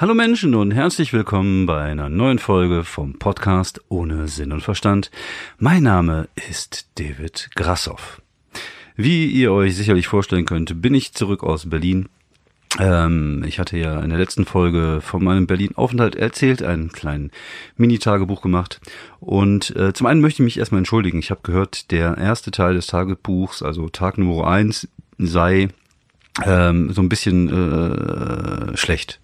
Hallo Menschen und herzlich willkommen bei einer neuen Folge vom Podcast ohne Sinn und Verstand. Mein Name ist David Grassoff. Wie ihr euch sicherlich vorstellen könnt, bin ich zurück aus Berlin. Ähm, ich hatte ja in der letzten Folge von meinem Berlin-Aufenthalt erzählt, einen kleinen Mini-Tagebuch gemacht. Und äh, zum einen möchte ich mich erstmal entschuldigen. Ich habe gehört, der erste Teil des Tagebuchs, also Tag Nummer eins, sei ähm, so ein bisschen äh, schlecht.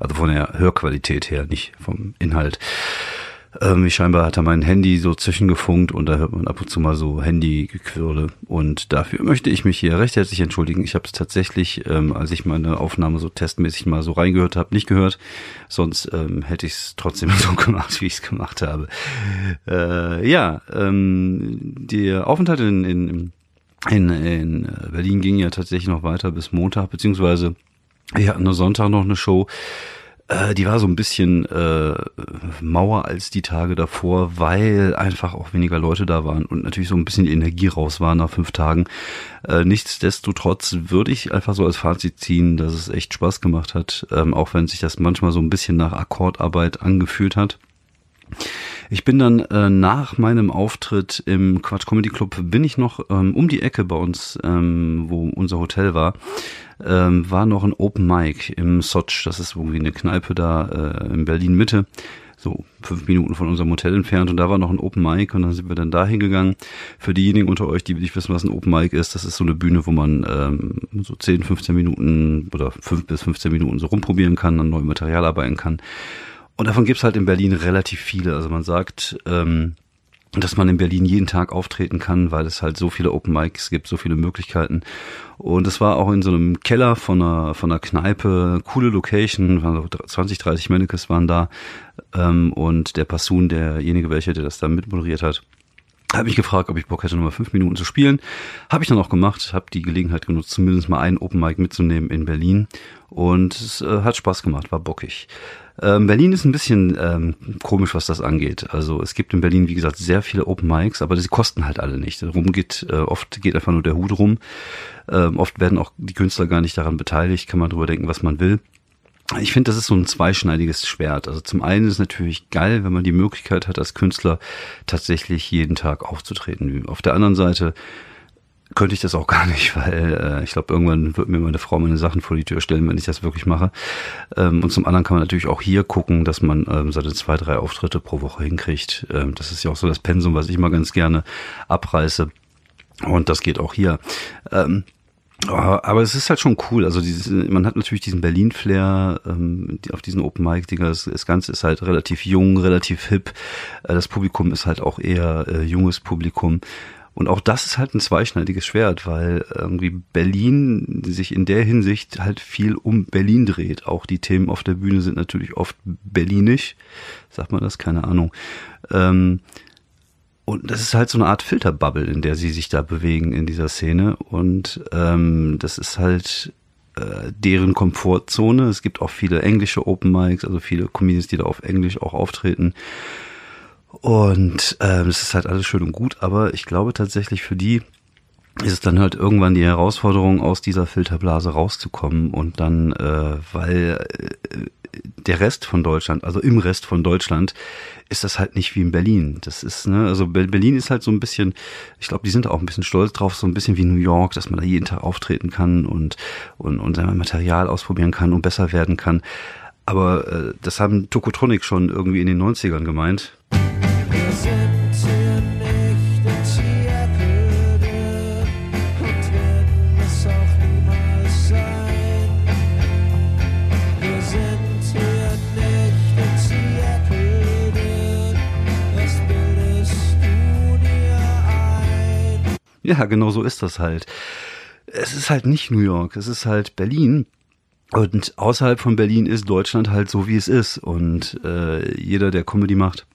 Also von der Hörqualität her, nicht vom Inhalt. Ähm, scheinbar hat er mein Handy so zwischengefunkt und da hört man ab und zu mal so Handygequirle. Und dafür möchte ich mich hier recht herzlich entschuldigen. Ich habe es tatsächlich, ähm, als ich meine Aufnahme so testmäßig mal so reingehört habe, nicht gehört. Sonst ähm, hätte ich es trotzdem so gemacht, wie ich es gemacht habe. Äh, ja, ähm, der Aufenthalt in, in, in, in Berlin ging ja tatsächlich noch weiter bis Montag, beziehungsweise wir hatten am Sonntag noch eine Show. Äh, die war so ein bisschen äh, mauer als die Tage davor, weil einfach auch weniger Leute da waren und natürlich so ein bisschen die Energie raus war nach fünf Tagen. Äh, nichtsdestotrotz würde ich einfach so als Fazit ziehen, dass es echt Spaß gemacht hat, ähm, auch wenn sich das manchmal so ein bisschen nach Akkordarbeit angefühlt hat. Ich bin dann äh, nach meinem Auftritt im Quatsch Comedy Club bin ich noch ähm, um die Ecke bei uns, ähm, wo unser Hotel war, ähm, war noch ein Open Mic im Sotsch. Das ist irgendwie eine Kneipe da äh, in Berlin Mitte so fünf Minuten von unserem Hotel entfernt und da war noch ein Open Mic und dann sind wir dann da hingegangen. Für diejenigen unter euch, die nicht wissen, was ein Open Mic ist, das ist so eine Bühne, wo man ähm, so 10, 15 Minuten oder 5 bis 15 Minuten so rumprobieren kann, an neuem Material arbeiten kann. Und davon gibt's halt in Berlin relativ viele. Also man sagt, ähm, dass man in Berlin jeden Tag auftreten kann, weil es halt so viele Open Mics gibt, so viele Möglichkeiten. Und es war auch in so einem Keller von einer, von einer Kneipe, coole Location, 20, 30 Mannequins waren da. Ähm, und der Passun, derjenige welcher, der das da mitmoderiert hat, habe ich gefragt, ob ich Bock hätte, nochmal fünf Minuten zu spielen. Habe ich dann auch gemacht, habe die Gelegenheit genutzt, zumindest mal einen Open Mic mitzunehmen in Berlin. Und es äh, hat Spaß gemacht, war bockig. Ähm, Berlin ist ein bisschen ähm, komisch, was das angeht. Also es gibt in Berlin, wie gesagt, sehr viele Open Mics, aber sie kosten halt alle nicht. Darum geht, äh, oft geht einfach nur der Hut rum. Ähm, oft werden auch die Künstler gar nicht daran beteiligt, kann man drüber denken, was man will. Ich finde, das ist so ein zweischneidiges Schwert. Also zum einen ist es natürlich geil, wenn man die Möglichkeit hat, als Künstler tatsächlich jeden Tag aufzutreten. Auf der anderen Seite könnte ich das auch gar nicht, weil äh, ich glaube, irgendwann wird mir meine Frau meine Sachen vor die Tür stellen, wenn ich das wirklich mache. Ähm, und zum anderen kann man natürlich auch hier gucken, dass man ähm, seine zwei, drei Auftritte pro Woche hinkriegt. Ähm, das ist ja auch so das Pensum, was ich mal ganz gerne abreiße. Und das geht auch hier. Ähm, aber es ist halt schon cool. Also dieses, man hat natürlich diesen Berlin-Flair ähm, auf diesen Open Mic-Dinger. Das, das, Ganze ist halt relativ jung, relativ hip. Äh, das Publikum ist halt auch eher äh, junges Publikum. Und auch das ist halt ein zweischneidiges Schwert, weil irgendwie Berlin sich in der Hinsicht halt viel um Berlin dreht. Auch die Themen auf der Bühne sind natürlich oft berlinisch. Sagt man das? Keine Ahnung. Ähm, und das ist halt so eine Art Filterbubble, in der sie sich da bewegen in dieser Szene. Und ähm, das ist halt äh, deren Komfortzone. Es gibt auch viele englische Open Mics, also viele Comedians, die da auf Englisch auch auftreten. Und ähm, es ist halt alles schön und gut, aber ich glaube tatsächlich für die ist es dann halt irgendwann die Herausforderung, aus dieser Filterblase rauszukommen und dann, äh, weil äh, der Rest von Deutschland, also im Rest von Deutschland, ist das halt nicht wie in Berlin. Das ist, ne, also Berlin ist halt so ein bisschen, ich glaube, die sind auch ein bisschen stolz drauf, so ein bisschen wie New York, dass man da jeden Tag auftreten kann und, und, und sein Material ausprobieren kann und besser werden kann. Aber äh, das haben Tokotronic schon irgendwie in den 90ern gemeint. Ja, genau so ist das halt. Es ist halt nicht New York, es ist halt Berlin. Und außerhalb von Berlin ist Deutschland halt so, wie es ist. Und äh, jeder, der Comedy macht,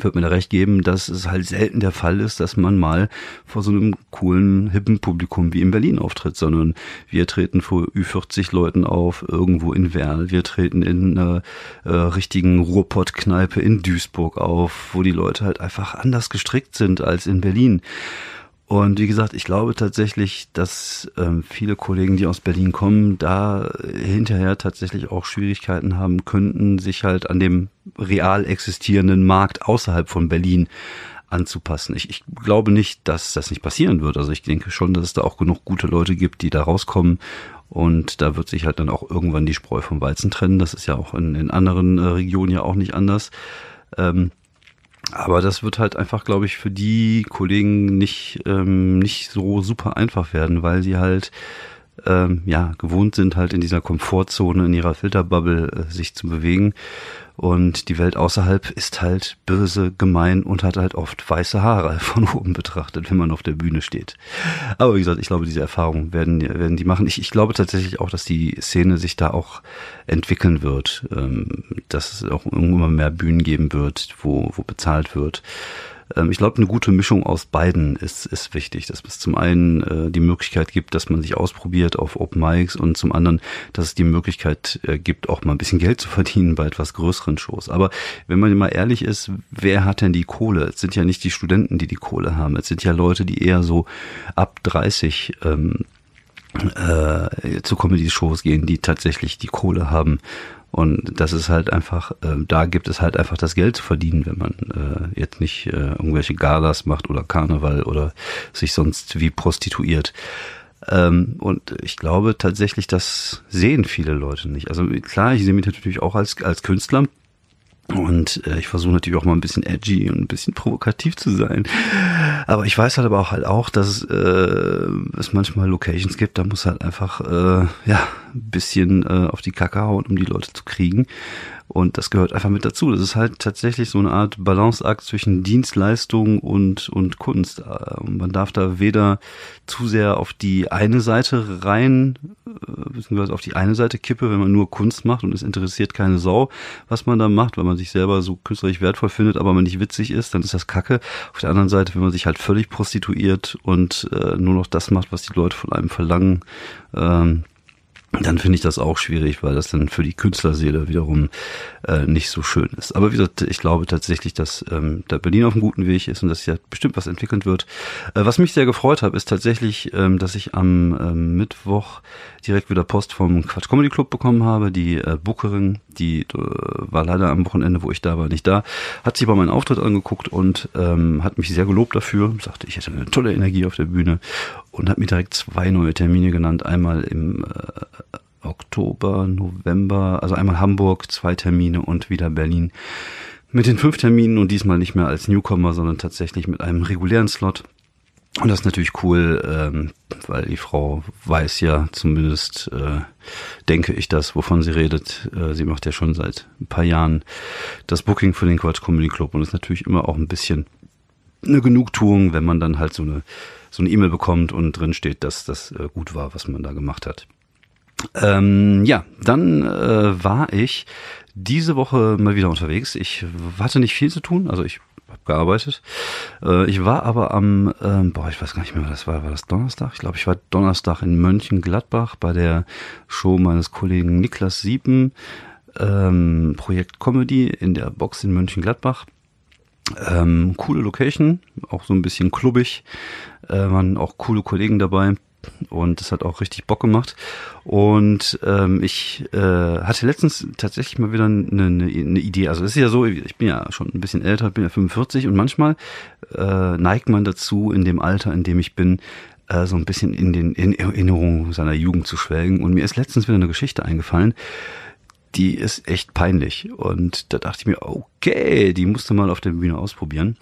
wird mir da recht geben, dass es halt selten der Fall ist, dass man mal vor so einem coolen, hippen Publikum wie in Berlin auftritt, sondern wir treten vor Ü40 Leuten auf, irgendwo in Werl, wir treten in einer äh, richtigen Ruhrpott-Kneipe in Duisburg auf, wo die Leute halt einfach anders gestrickt sind als in Berlin. Und wie gesagt, ich glaube tatsächlich, dass ähm, viele Kollegen, die aus Berlin kommen, da hinterher tatsächlich auch Schwierigkeiten haben könnten, sich halt an dem real existierenden Markt außerhalb von Berlin anzupassen. Ich, ich glaube nicht, dass das nicht passieren wird. Also ich denke schon, dass es da auch genug gute Leute gibt, die da rauskommen. Und da wird sich halt dann auch irgendwann die Spreu vom Weizen trennen. Das ist ja auch in, in anderen äh, Regionen ja auch nicht anders. Ähm, aber das wird halt einfach, glaube ich, für die Kollegen nicht, ähm, nicht so super einfach werden, weil sie halt ähm, ja gewohnt sind, halt in dieser Komfortzone, in ihrer Filterbubble äh, sich zu bewegen. Und die Welt außerhalb ist halt böse, gemein und hat halt oft weiße Haare von oben betrachtet, wenn man auf der Bühne steht. Aber wie gesagt, ich glaube, diese Erfahrungen werden, werden die machen. Ich, ich glaube tatsächlich auch, dass die Szene sich da auch entwickeln wird, ähm, dass es auch irgendwann mehr Bühnen geben wird, wo, wo bezahlt wird. Ähm, ich glaube, eine gute Mischung aus beiden ist, ist wichtig, dass es zum einen äh, die Möglichkeit gibt, dass man sich ausprobiert auf Open Mics und zum anderen, dass es die Möglichkeit äh, gibt, auch mal ein bisschen Geld zu verdienen bei etwas größeren Shows. Aber wenn man mal ehrlich ist, wer hat denn die Kohle? Es sind ja nicht die Studenten, die die Kohle haben. Es sind ja Leute, die eher so ab 30 ähm, äh, zu Comedy-Shows gehen, die tatsächlich die Kohle haben und das ist halt einfach, äh, da gibt es halt einfach das Geld zu verdienen, wenn man äh, jetzt nicht äh, irgendwelche Galas macht oder Karneval oder sich sonst wie prostituiert. Ähm, und ich glaube tatsächlich, das sehen viele Leute nicht. Also klar, ich sehe mich natürlich auch als, als Künstler und äh, ich versuche natürlich auch mal ein bisschen edgy und ein bisschen provokativ zu sein. Aber ich weiß halt aber auch halt auch, dass äh, es manchmal Locations gibt, da muss halt einfach äh, ja ein bisschen äh, auf die Kacke hauen, um die Leute zu kriegen. Und das gehört einfach mit dazu. Das ist halt tatsächlich so eine Art Balanceakt zwischen Dienstleistung und, und Kunst. Und man darf da weder zu sehr auf die eine Seite rein, äh, beziehungsweise auf die eine Seite kippe, wenn man nur Kunst macht und es interessiert keine Sau, was man da macht, weil man sich selber so künstlerisch wertvoll findet, aber man nicht witzig ist, dann ist das Kacke. Auf der anderen Seite, wenn man sich halt völlig prostituiert und äh, nur noch das macht, was die Leute von einem verlangen, ähm, dann finde ich das auch schwierig, weil das dann für die Künstlerseele wiederum äh, nicht so schön ist. Aber wie gesagt, ich glaube tatsächlich, dass ähm, der Berlin auf einem guten Weg ist und dass ja bestimmt was entwickeln wird. Äh, was mich sehr gefreut hat, ist tatsächlich, ähm, dass ich am ähm, Mittwoch direkt wieder Post vom Quatsch Comedy Club bekommen habe. Die äh, Bookerin, die äh, war leider am Wochenende, wo ich da war, nicht da, hat sich bei meinen Auftritt angeguckt und ähm, hat mich sehr gelobt dafür. Sagte, ich hätte eine tolle Energie auf der Bühne und hat mir direkt zwei neue Termine genannt. Einmal im äh, Oktober, November, also einmal Hamburg, zwei Termine und wieder Berlin. Mit den fünf Terminen und diesmal nicht mehr als Newcomer, sondern tatsächlich mit einem regulären Slot. Und das ist natürlich cool, ähm, weil die Frau weiß ja zumindest, äh, denke ich das, wovon sie redet. Äh, sie macht ja schon seit ein paar Jahren das Booking für den Quatsch Comedy Club und ist natürlich immer auch ein bisschen eine Genugtuung, wenn man dann halt so eine so eine E-Mail bekommt und drin steht, dass das äh, gut war, was man da gemacht hat. Ähm, ja, dann äh, war ich diese Woche mal wieder unterwegs. Ich hatte nicht viel zu tun, also ich habe gearbeitet. Äh, ich war aber am, ähm, boah, ich weiß gar nicht mehr, was das war. War das Donnerstag? Ich glaube, ich war Donnerstag in Mönchengladbach bei der Show meines Kollegen Niklas Sieben, ähm, Projekt Comedy in der Box in Mönchengladbach. Ähm, coole Location, auch so ein bisschen klubbig, äh, waren auch coole Kollegen dabei und das hat auch richtig Bock gemacht. Und ähm, ich äh, hatte letztens tatsächlich mal wieder eine, eine, eine Idee. Also es ist ja so, ich bin ja schon ein bisschen älter, bin ja 45 und manchmal äh, neigt man dazu, in dem Alter, in dem ich bin, äh, so ein bisschen in den in Erinnerungen seiner Jugend zu schwelgen. Und mir ist letztens wieder eine Geschichte eingefallen, die ist echt peinlich. Und da dachte ich mir, okay, die musste mal auf der Bühne ausprobieren.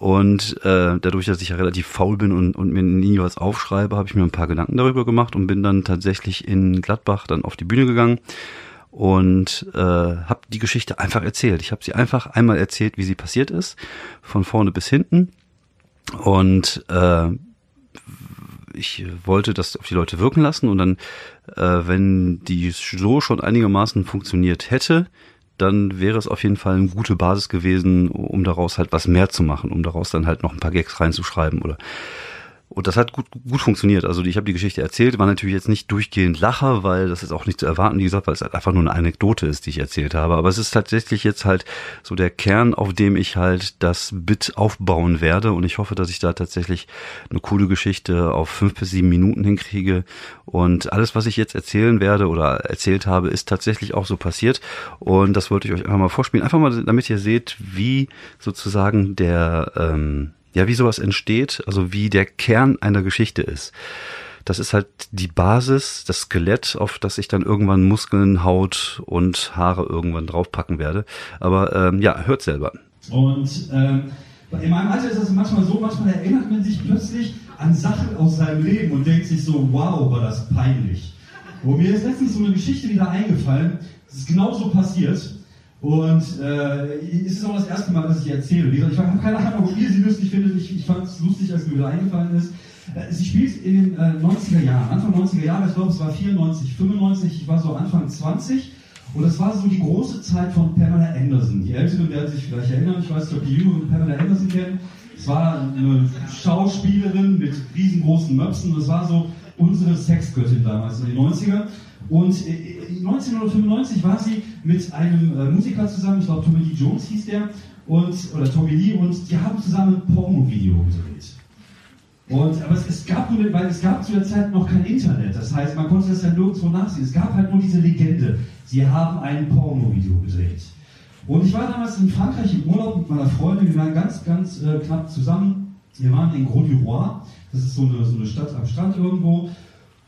Und äh, dadurch, dass ich ja relativ faul bin und, und mir nie was aufschreibe, habe ich mir ein paar Gedanken darüber gemacht und bin dann tatsächlich in Gladbach dann auf die Bühne gegangen und äh, habe die Geschichte einfach erzählt. Ich habe sie einfach einmal erzählt, wie sie passiert ist, von vorne bis hinten. Und äh, ich wollte das auf die Leute wirken lassen und dann, äh, wenn die so schon einigermaßen funktioniert hätte, dann wäre es auf jeden Fall eine gute Basis gewesen, um daraus halt was mehr zu machen, um daraus dann halt noch ein paar Gags reinzuschreiben oder Und das hat gut, gut funktioniert. Also ich habe die Geschichte erzählt, war natürlich jetzt nicht durchgehend Lacher, weil das ist auch nicht zu erwarten, wie gesagt, weil es halt einfach nur eine Anekdote ist, die ich erzählt habe. Aber es ist tatsächlich jetzt halt so der Kern, auf dem ich halt das Bit aufbauen werde. Und ich hoffe, dass ich da tatsächlich eine coole Geschichte auf fünf bis sieben Minuten hinkriege. Und alles, was ich jetzt erzählen werde oder erzählt habe, ist tatsächlich auch so passiert. Und das wollte ich euch einfach mal vorspielen. Einfach mal, damit ihr seht, wie sozusagen der ähm, ja, wie sowas entsteht, also wie der Kern einer Geschichte ist. Das ist halt die Basis, das Skelett, auf das ich dann irgendwann Muskeln, Haut und Haare irgendwann draufpacken werde. Aber ähm, ja, hört selber. Und ähm, in meinem Alter ist das manchmal so, manchmal erinnert man sich plötzlich an Sachen aus seinem Leben und denkt sich so, wow, war das peinlich. Wo mir ist letztens so eine Geschichte wieder eingefallen, das ist genauso passiert. Und äh, es ist auch das erste Mal, dass ich erzähle. Ich habe keine Ahnung, ob ihr sie lustig findet. Ich, ich fand es lustig, als mir wieder eingefallen ist. Äh, sie spielt in den äh, 90er Jahren, Anfang 90er Jahre, ich glaube es war 94, 95, ich war so Anfang 20. Und das war so die große Zeit von Pamela Anderson. Die Älteren werden sich vielleicht erinnern, ich weiß nicht, ob die Jüngeren Pamela Anderson kennen. Es war eine Schauspielerin mit riesengroßen Möpsen. Das war so unsere Sexgöttin damals in den 90ern. Und 1995 äh, war sie mit einem äh, Musiker zusammen, ich glaube Tommy Lee Jones hieß der, und, oder Tommy Lee, und die haben zusammen ein Porno-Video gedreht. Und, aber es, es, gab nur, weil es gab zu der Zeit noch kein Internet, das heißt, man konnte das ja nirgendwo nachsehen. Es gab halt nur diese Legende, sie haben ein Porno-Video gedreht. Und ich war damals in Frankreich im Urlaub mit meiner Freundin, wir waren ganz, ganz äh, knapp zusammen. Wir waren in Gros du Roi, das ist so eine, so eine Stadt am Strand irgendwo.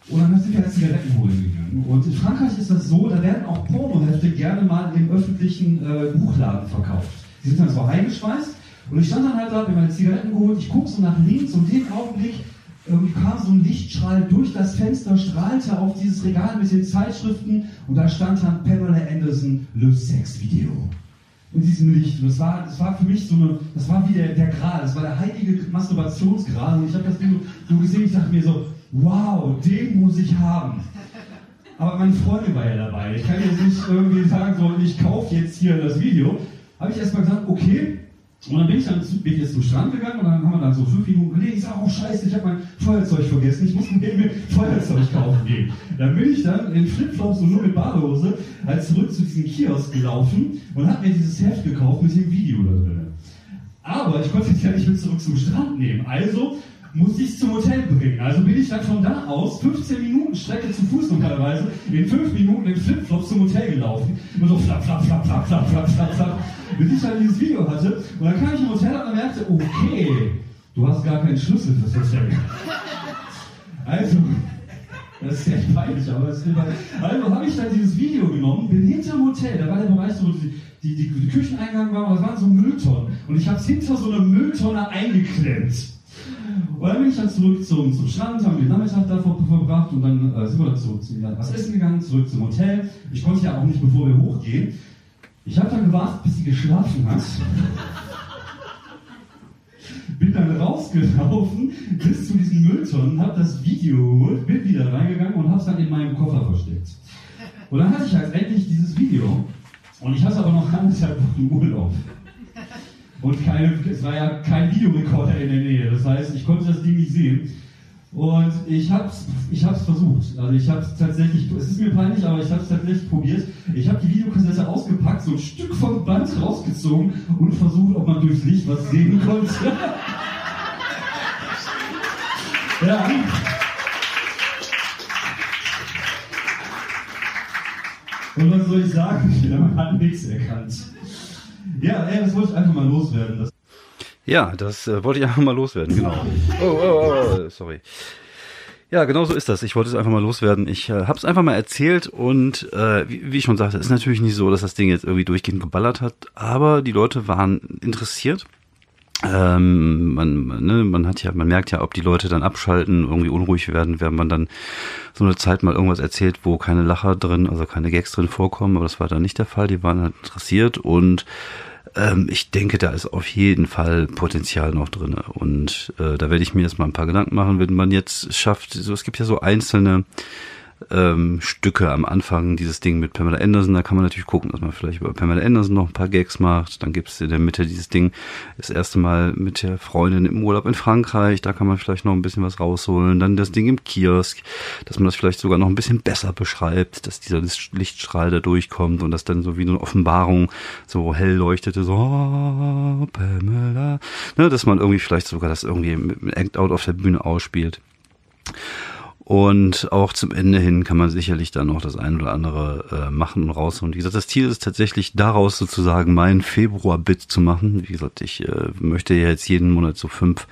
Und dann sind wir Zigaretten holen gegangen. Und in Frankreich ist das so, da werden auch Pornohefte gerne mal im öffentlichen äh, Buchladen verkauft. Die sind dann so eingeschweißt. Und ich stand dann halt da, habe meine Zigaretten geholt, ich gucke so nach links und in dem Augenblick ähm, kam so ein Lichtstrahl durch das Fenster, strahlte auf dieses Regal mit den Zeitschriften und da stand dann Pamela Anderson Le Sex Video. In diesem Licht. Und das war, das war für mich so eine, das war wie der, der Gral, das war der heilige Masturbationsgral. Und ich habe das Ding so gesehen, ich dachte mir so, wow, den muss ich haben. Aber meine Freundin war ja dabei. Ich kann jetzt nicht irgendwie sagen, so, ich kaufe jetzt hier das Video. Habe ich erstmal gesagt, okay. Und dann bin ich dann bin ich jetzt zum Strand gegangen und dann haben wir dann so fünf Minuten gelegen. Ich sage, oh scheiße, ich habe mein Feuerzeug vergessen. Ich muss mir Feuerzeug kaufen gehen. Dann bin ich dann in Flipflops und nur mit Badehose halt zurück zu diesem Kiosk gelaufen und habe mir dieses Heft gekauft mit dem Video da drin. Aber ich konnte es ja nicht mit zurück zum Strand nehmen. Also muss ich zum Hotel bringen. Also bin ich dann von da aus 15 Minuten Strecke zu Fuß normalerweise in 5 Minuten in Flipflops zum Hotel gelaufen. Immer so flap, flap, flap, flap, flap, flap, flap, flap. Bis ich dann dieses Video hatte. Und dann kam ich im Hotel und merkte, okay, du hast gar keinen Schlüssel fürs Hotel. Also, das ist echt peinlich, aber es ist immer. Also habe ich dann dieses Video genommen, bin hinterm Hotel, da war der Bereich, wo die, die, die, die Kücheneingang war, es waren so Mülltonnen. Und ich habe es hinter so einer Mülltonne eingeklemmt. Und dann bin ich dann zurück zum, zum Strand, haben den Nachmittag da verbracht und dann äh, sind wir dann zurück zu was essen gegangen, zurück zum Hotel. Ich konnte ja auch nicht, bevor wir hochgehen. Ich habe dann gewartet, bis sie geschlafen hat. bin dann rausgelaufen bis zu diesen Mülltonnen, habe das Video geholt, bin wieder reingegangen und habe es dann in meinem Koffer versteckt. Und dann hatte ich halt endlich dieses Video und ich hatte aber noch anderthalb Wochen Urlaub. Und keine, es war ja kein Videorekorder in der Nähe. Das heißt, ich konnte das Ding nicht sehen. Und ich hab's, ich hab's versucht. Also ich hab's tatsächlich, es ist mir peinlich, aber ich hab's tatsächlich probiert. Ich habe die Videokassette ausgepackt, so ein Stück vom Band rausgezogen und versucht, ob man durchs Licht was sehen konnte. ja. Und was soll ich sagen? Man hat nichts erkannt. Ja, ey, das wollte ich einfach mal loswerden. Das ja, das äh, wollte ich einfach mal loswerden, genau. Oh, oh, oh, oh, sorry. Ja, genau so ist das. Ich wollte es einfach mal loswerden. Ich äh, habe es einfach mal erzählt und äh, wie, wie ich schon sagte, ist natürlich nicht so, dass das Ding jetzt irgendwie durchgehend geballert hat, aber die Leute waren interessiert. Ähm, man, ne, man hat ja, man merkt ja, ob die Leute dann abschalten, irgendwie unruhig werden, wenn man dann so eine Zeit mal irgendwas erzählt, wo keine Lacher drin, also keine Gags drin vorkommen, aber das war dann nicht der Fall. Die waren halt interessiert und ähm, ich denke, da ist auf jeden Fall Potenzial noch drin. Und äh, da werde ich mir jetzt mal ein paar Gedanken machen, wenn man jetzt schafft, so es gibt ja so einzelne ähm, Stücke am Anfang, dieses Ding mit Pamela Anderson, da kann man natürlich gucken, dass man vielleicht über Pamela Anderson noch ein paar Gags macht. Dann gibt's in der Mitte dieses Ding, das erste Mal mit der Freundin im Urlaub in Frankreich, da kann man vielleicht noch ein bisschen was rausholen. Dann das Ding im Kiosk, dass man das vielleicht sogar noch ein bisschen besser beschreibt, dass dieser Lichtstrahl da durchkommt und das dann so wie eine Offenbarung so hell leuchtete, so oh, Pamela, ne, dass man irgendwie vielleicht sogar das irgendwie mit Act Out auf der Bühne ausspielt. Und auch zum Ende hin kann man sicherlich dann noch das ein oder andere äh, machen und rausholen. Wie gesagt, das Ziel ist tatsächlich daraus sozusagen mein Februar-Bit zu machen. Wie gesagt, ich äh, möchte ja jetzt jeden Monat so fünf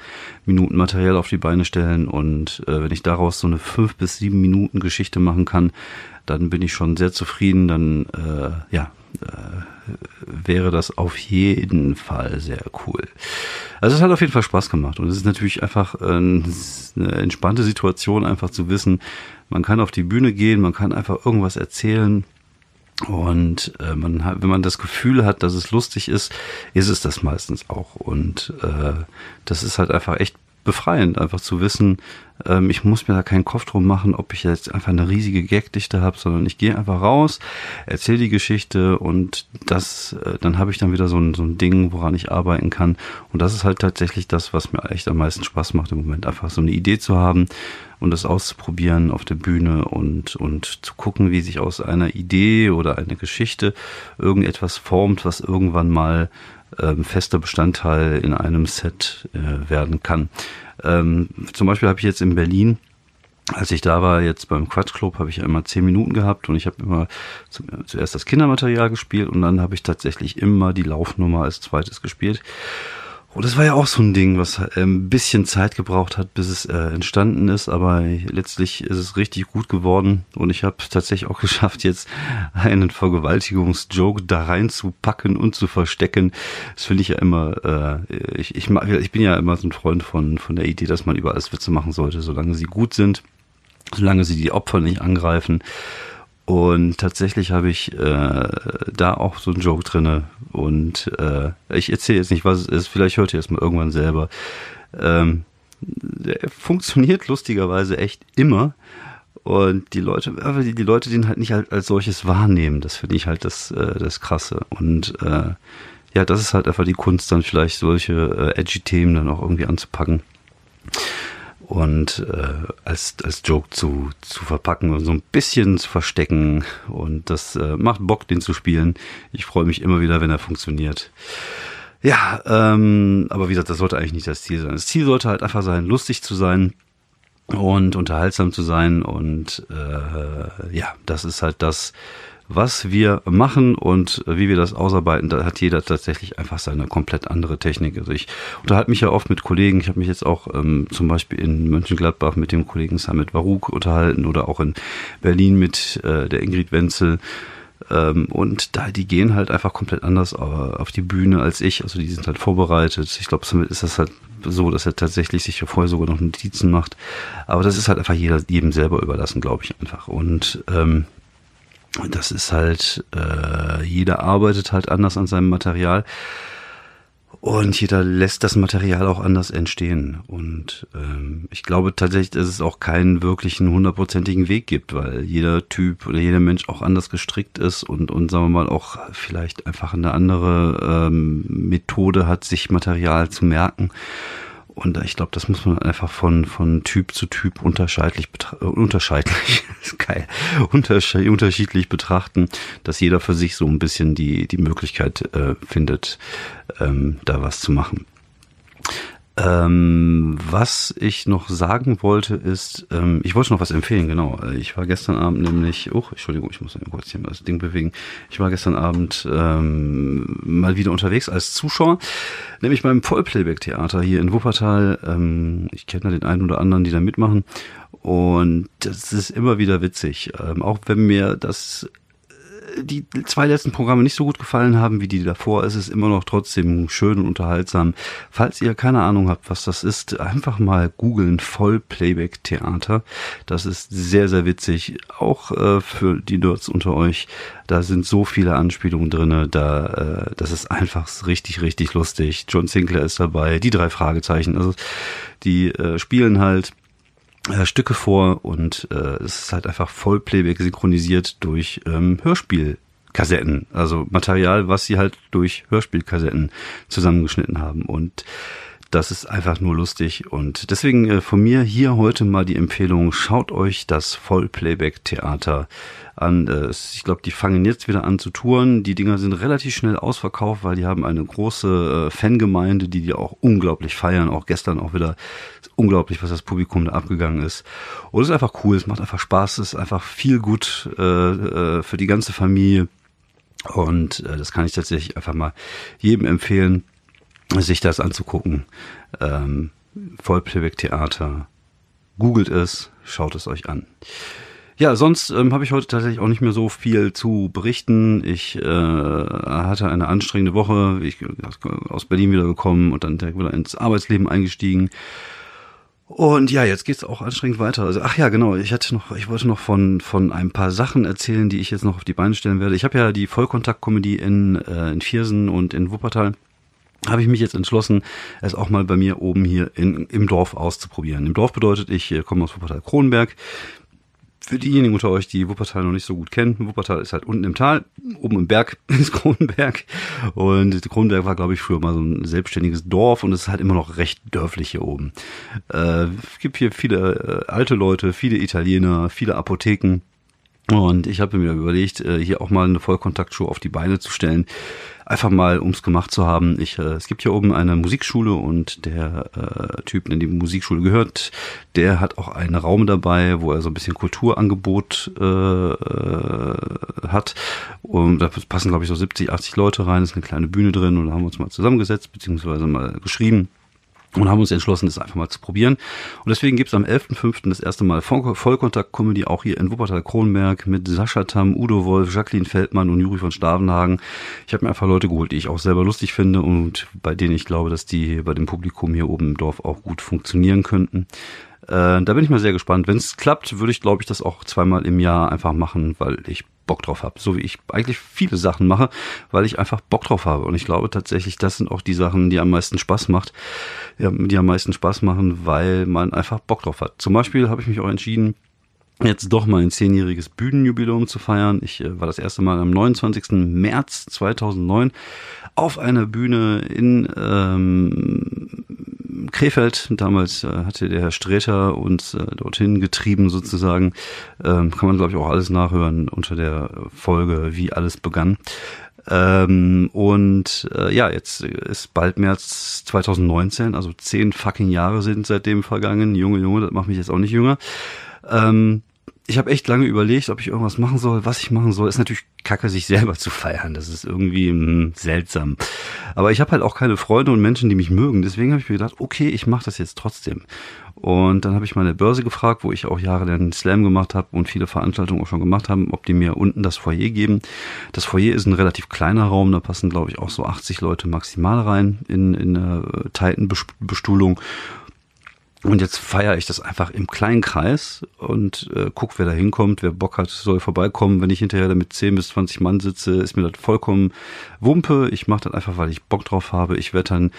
Minuten Material auf die Beine stellen und äh, wenn ich daraus so eine fünf bis sieben Minuten Geschichte machen kann, dann bin ich schon sehr zufrieden. Dann äh, ja, äh, wäre das auf jeden Fall sehr cool. Also es hat auf jeden Fall Spaß gemacht und es ist natürlich einfach äh, eine entspannte Situation, einfach zu wissen, man kann auf die Bühne gehen, man kann einfach irgendwas erzählen. Und äh, man hat, wenn man das Gefühl hat, dass es lustig ist, ist es das meistens auch. Und äh, das ist halt einfach echt befreiend, einfach zu wissen, ähm, ich muss mir da keinen Kopf drum machen, ob ich jetzt einfach eine riesige Gagdichte habe, sondern ich gehe einfach raus, erzähle die Geschichte und das, äh, dann habe ich dann wieder so ein, so ein Ding, woran ich arbeiten kann. Und das ist halt tatsächlich das, was mir echt am meisten Spaß macht im Moment, einfach so eine Idee zu haben und das auszuprobieren auf der Bühne und, und zu gucken, wie sich aus einer Idee oder einer Geschichte irgendetwas formt, was irgendwann mal ähm, fester Bestandteil in einem Set äh, werden kann. Ähm, zum Beispiel habe ich jetzt in Berlin als ich da war, jetzt beim Quatsch Club, habe ich immer zehn Minuten gehabt und ich habe immer zum, zuerst das Kindermaterial gespielt und dann habe ich tatsächlich immer die Laufnummer als zweites gespielt. Und das war ja auch so ein Ding, was ein bisschen Zeit gebraucht hat, bis es äh, entstanden ist, aber letztlich ist es richtig gut geworden und ich habe tatsächlich auch geschafft, jetzt einen Vergewaltigungsjoke da reinzupacken und zu verstecken. Das finde ich ja immer, äh, ich, ich, ich bin ja immer so ein Freund von, von der Idee, dass man über alles Witze machen sollte, solange sie gut sind, solange sie die Opfer nicht angreifen. Und tatsächlich habe ich äh, da auch so einen Joke drinne. Und äh, ich erzähle jetzt nicht, was es ist. Vielleicht hört ihr es mal irgendwann selber. Ähm, funktioniert lustigerweise echt immer. Und die Leute, die, die Leute den halt nicht halt als solches wahrnehmen. Das finde ich halt das, äh, das Krasse. Und äh, ja, das ist halt einfach die Kunst, dann vielleicht solche äh, edgy Themen dann auch irgendwie anzupacken und äh, als, als Joke zu, zu verpacken und so ein bisschen zu verstecken. Und das äh, macht Bock, den zu spielen. Ich freue mich immer wieder, wenn er funktioniert. Ja, ähm, aber wie gesagt, das sollte eigentlich nicht das Ziel sein. Das Ziel sollte halt einfach sein, lustig zu sein und unterhaltsam zu sein. Und äh, ja, das ist halt das, was wir machen und wie wir das ausarbeiten, da hat jeder tatsächlich einfach seine komplett andere Technik. Also ich unterhalte mich ja oft mit Kollegen. Ich habe mich jetzt auch ähm, zum Beispiel in Mönchengladbach mit dem Kollegen Samit Varuk unterhalten oder auch in Berlin mit äh, der Ingrid Wenzel. Ähm, und da, die gehen halt einfach komplett anders auf die Bühne als ich. Also die sind halt vorbereitet. Ich glaube, somit ist das halt so, dass er tatsächlich sich vorher sogar noch Notizen macht. Aber das ist halt einfach jeder, jedem selber überlassen, glaube ich einfach. Und ähm, das ist halt, äh, jeder arbeitet halt anders an seinem Material. Und jeder lässt das Material auch anders entstehen. Und ähm, ich glaube tatsächlich, dass es auch keinen wirklichen hundertprozentigen Weg gibt, weil jeder Typ oder jeder Mensch auch anders gestrickt ist und, und sagen wir mal auch vielleicht einfach eine andere ähm, Methode hat, sich Material zu merken. Und ich glaube, das muss man einfach von, von Typ zu Typ unterscheidlich, äh, unterscheidlich, geil, unterschiedlich betrachten, dass jeder für sich so ein bisschen die, die Möglichkeit äh, findet, ähm, da was zu machen. Ähm, was ich noch sagen wollte ist, ähm, ich wollte noch was empfehlen, genau. Ich war gestern Abend nämlich, oh, Entschuldigung, ich muss mal kurz hier mal das Ding bewegen. Ich war gestern Abend ähm, mal wieder unterwegs als Zuschauer, nämlich beim Vollplayback-Theater hier in Wuppertal. Ähm, ich kenne da den einen oder anderen, die da mitmachen. Und das ist immer wieder witzig. Ähm, auch wenn mir das die zwei letzten Programme nicht so gut gefallen haben wie die davor, ist es immer noch trotzdem schön und unterhaltsam. Falls ihr keine Ahnung habt, was das ist, einfach mal googeln Voll-Playback-Theater. Das ist sehr, sehr witzig. Auch äh, für die Nerds unter euch. Da sind so viele Anspielungen drinne. Da, äh, das ist einfach richtig, richtig lustig. John Sinclair ist dabei. Die drei Fragezeichen. Also die äh, spielen halt äh, Stücke vor und äh, es ist halt einfach Vollplayback synchronisiert durch ähm, Hörspielkassetten, also Material, was sie halt durch Hörspielkassetten zusammengeschnitten haben. Und das ist einfach nur lustig und deswegen äh, von mir hier heute mal die Empfehlung, schaut euch das Vollplayback-Theater an. Äh, ich glaube, die fangen jetzt wieder an zu touren. Die Dinger sind relativ schnell ausverkauft, weil die haben eine große äh, Fangemeinde, die die auch unglaublich feiern. Auch gestern auch wieder unglaublich, was das Publikum da abgegangen ist. Und es ist einfach cool, es macht einfach Spaß, es ist einfach viel gut für die ganze Familie. Und äh, das kann ich tatsächlich einfach mal jedem empfehlen sich das anzugucken. Ähm, Vollplayback-Theater. Googelt es, schaut es euch an. Ja, sonst ähm, habe ich heute tatsächlich auch nicht mehr so viel zu berichten. Ich äh, hatte eine anstrengende Woche. Ich aus Berlin wieder gekommen und dann direkt wieder ins Arbeitsleben eingestiegen. Und ja, jetzt geht's auch anstrengend weiter. Also ach ja, genau. Ich hatte noch, ich wollte noch von von ein paar Sachen erzählen, die ich jetzt noch auf die Beine stellen werde. Ich habe ja die Vollkontakt-Comedy in äh, in Viersen und in Wuppertal habe ich mich jetzt entschlossen, es auch mal bei mir oben hier in, im Dorf auszuprobieren. Im Dorf bedeutet, ich äh, komme aus Wuppertal-Kronenberg. Für diejenigen unter euch, die Wuppertal noch nicht so gut kennen, Wuppertal ist halt unten im Tal, oben im Berg ist Kronenberg. Und Kronenberg war, glaube ich, früher mal so ein selbstständiges Dorf und es ist halt immer noch recht dörflich hier oben. Äh, es gibt hier viele äh, alte Leute, viele Italiener, viele Apotheken. Und ich habe mir überlegt, äh, hier auch mal eine Vollkontaktshow auf die Beine zu stellen. Einfach mal, ums gemacht zu haben. Ich, äh, es gibt hier oben eine Musikschule und der äh, Typ, der die Musikschule gehört, der hat auch einen Raum dabei, wo er so ein bisschen Kulturangebot äh, äh hat. Und da passen, glaube ich, so 70, 80 Leute rein. ist eine kleine Bühne drin und da haben wir uns mal zusammengesetzt, beziehungsweise mal geschrieben und haben uns entschlossen, das einfach mal zu probieren. Und deswegen gibt's am 11.05. das erste Mal Vollkontakt-Comedy auch hier in Wuppertal-Kronenberg mit Sascha Tam, Udo Wolf, Jacqueline Feldmann und Juri von Stavenhagen. Ich habe mir einfach Leute geholt, die ich auch selber lustig finde und bei denen ich glaube, dass die bei dem Publikum hier oben im Dorf auch gut funktionieren könnten. Äh, da bin ich mal sehr gespannt. Wenn es klappt, würde ich, glaube ich, das auch zweimal im Jahr einfach machen, weil ich Bock drauf habe. So wie ich eigentlich viele Sachen mache, weil ich einfach Bock drauf habe. Und ich glaube tatsächlich, das sind auch die Sachen, die am meisten Spaß macht, die am meisten Spaß machen, weil man einfach Bock drauf hat. Zum Beispiel habe ich mich auch entschieden, jetzt doch mal ein zehnjähriges Bühnenjubiläum zu feiern. Ich äh, war das erste Mal am 29. März 2009 auf einer Bühne in ähm, Krefeld. Damals äh, hatte der Herr Sträter uns äh, dorthin getrieben sozusagen. Ähm, kann man, glaube ich, auch alles nachhören unter der Folge, wie alles begann. Ähm, und äh, ja, jetzt ist bald März 2019, also zehn fucking Jahre sind seitdem vergangen. Junge, Junge, das macht mich jetzt auch nicht jünger. Ähm, ich habe echt lange überlegt, ob ich irgendwas machen soll. Was ich machen soll, ist natürlich kacke, sich selber zu feiern. Das ist irgendwie mh, hm, seltsam. Aber ich habe halt auch keine Freunde und Menschen, die mich mögen. Deswegen habe ich mir gedacht, okay, ich mache das jetzt trotzdem. Und dann habe ich meine Börse gefragt, wo ich auch jahrelang Slam gemacht habe und viele Veranstaltungen auch schon gemacht haben, ob die mir unten das Foyer geben. Das Foyer ist ein relativ kleiner Raum, da passen, glaube ich, auch so 80 Leute maximal rein in, in einer Titan-Bestuhlung. Und jetzt feiere ich das einfach im kleinen Kreis und äh, guck, wer da hinkommt, wer Bock hat, soll vorbeikommen. Wenn ich hinterher da mit 10 bis 20 Mann sitze, ist mir das vollkommen Wumpe. Ich mache das einfach, weil ich Bock drauf habe. Ich werde dann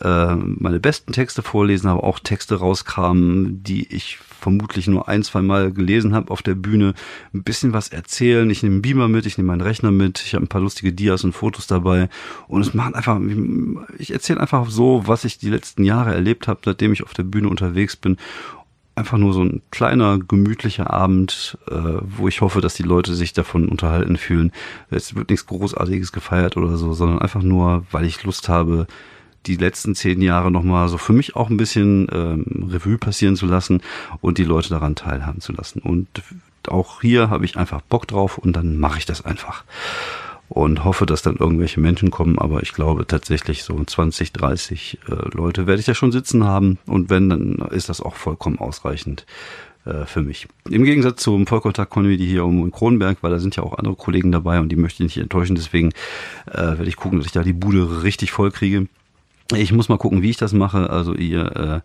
äh, meine besten Texte vorlesen, aber auch Texte rauskramen, die ich vermutlich nur ein, zwei Mal gelesen habe auf der Bühne. Ein bisschen was erzählen. Ich nehme einen Beamer mit, ich nehme meinen Rechner mit, ich habe ein paar lustige Dias und Fotos dabei. Und es macht einfach, ich erzähle einfach so, was ich die letzten Jahre erlebt habe, seitdem ich auf der Bühne unterwegs bin einfach nur so ein kleiner, gemütlicher Abend, äh, wo ich hoffe, dass die Leute sich davon unterhalten fühlen. Es wird nichts Großartiges gefeiert oder so, sondern einfach nur, weil ich Lust habe, die letzten zehn Jahre nochmal so für mich auch ein bisschen ähm, Revue passieren zu lassen und die Leute daran teilhaben zu lassen. Und auch hier habe ich einfach Bock drauf und dann mache ich das einfach. Und hoffe, dass dann irgendwelche Menschen kommen, aber ich glaube tatsächlich so 20, 30 äh, Leute werde ich da schon sitzen haben und wenn, dann ist das auch vollkommen ausreichend äh, für mich. Im Gegensatz zum Vollkontakt Comedy hier um Kronenberg, weil da sind ja auch andere Kollegen dabei und die möchte ich nicht enttäuschen, deswegen äh, werde ich gucken, dass ich da die Bude richtig voll kriege. Ich muss mal gucken, wie ich das mache. Also ihr,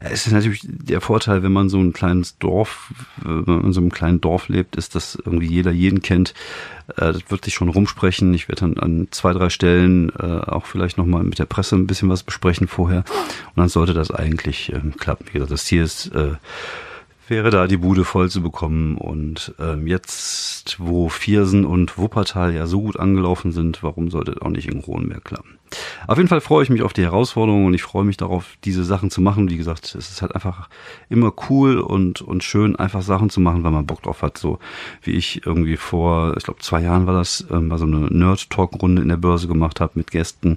äh, es ist natürlich der Vorteil, wenn man so ein kleines Dorf, wenn man in so einem kleinen Dorf lebt, ist, dass irgendwie jeder jeden kennt. Äh, das wird sich schon rumsprechen. Ich werde dann an zwei, drei Stellen äh, auch vielleicht nochmal mit der Presse ein bisschen was besprechen vorher. Und dann sollte das eigentlich ähm, klappen. Wie gesagt, das Ziel ist, äh, wäre da die Bude voll zu bekommen. Und ähm, jetzt, wo Viersen und Wuppertal ja so gut angelaufen sind, warum sollte das auch nicht in Kronenberg klappen? Auf jeden Fall freue ich mich auf die Herausforderung und ich freue mich darauf, diese Sachen zu machen. Wie gesagt, es ist halt einfach immer cool und, und schön, einfach Sachen zu machen, weil man Bock drauf hat. So wie ich irgendwie vor, ich glaube, zwei Jahren war das, ähm, mal so eine Nerd-Talk-Runde in der Börse gemacht habe mit Gästen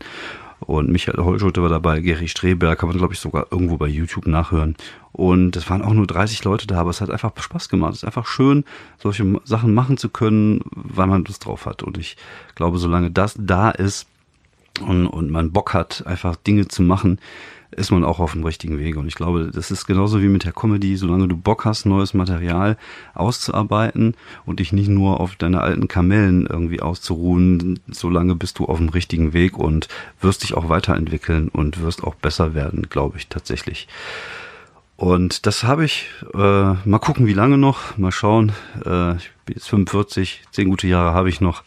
und Michael Holschulte war dabei, Gary Streberg, kann man glaube ich sogar irgendwo bei YouTube nachhören. Und es waren auch nur 30 Leute da, aber es hat einfach Spaß gemacht. Es ist einfach schön, solche Sachen machen zu können, weil man Lust drauf hat. Und ich glaube, solange das da ist und, und man Bock hat, einfach Dinge zu machen, ist man auch auf dem richtigen Weg. Und ich glaube, das ist genauso wie mit der Comedy, solange du Bock hast, neues Material auszuarbeiten und dich nicht nur auf deine alten Kamellen irgendwie auszuruhen, solange bist du auf dem richtigen Weg und wirst dich auch weiterentwickeln und wirst auch besser werden, glaube ich tatsächlich. Und das habe ich, äh, mal gucken, wie lange noch, mal schauen. Äh, ich bin jetzt 45, zehn gute Jahre habe ich noch.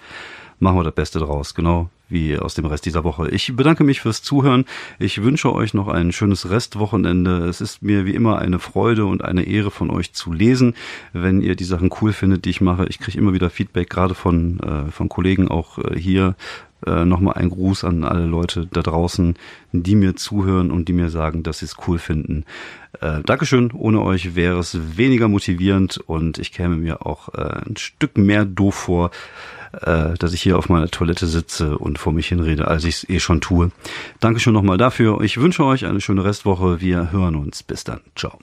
Machen wir das Beste draus, genau wie aus dem Rest dieser Woche. Ich bedanke mich fürs Zuhören. Ich wünsche euch noch ein schönes Restwochenende. Es ist mir wie immer eine Freude und eine Ehre von euch zu lesen, wenn ihr die Sachen cool findet, die ich mache. Ich kriege immer wieder Feedback, gerade von, äh, von Kollegen auch äh, hier. Äh, Nochmal ein Gruß an alle Leute da draußen, die mir zuhören und die mir sagen, dass sie es cool finden. Äh, Dankeschön. Ohne euch wäre es weniger motivierend und ich käme mir auch äh, ein Stück mehr doof vor, äh, dass ich hier auf meiner Toilette sitze und vor mich hinrede, als ich es eh schon tue. Dankeschön nochmal dafür. Ich wünsche euch eine schöne Restwoche. Wir hören uns. Bis dann. Ciao.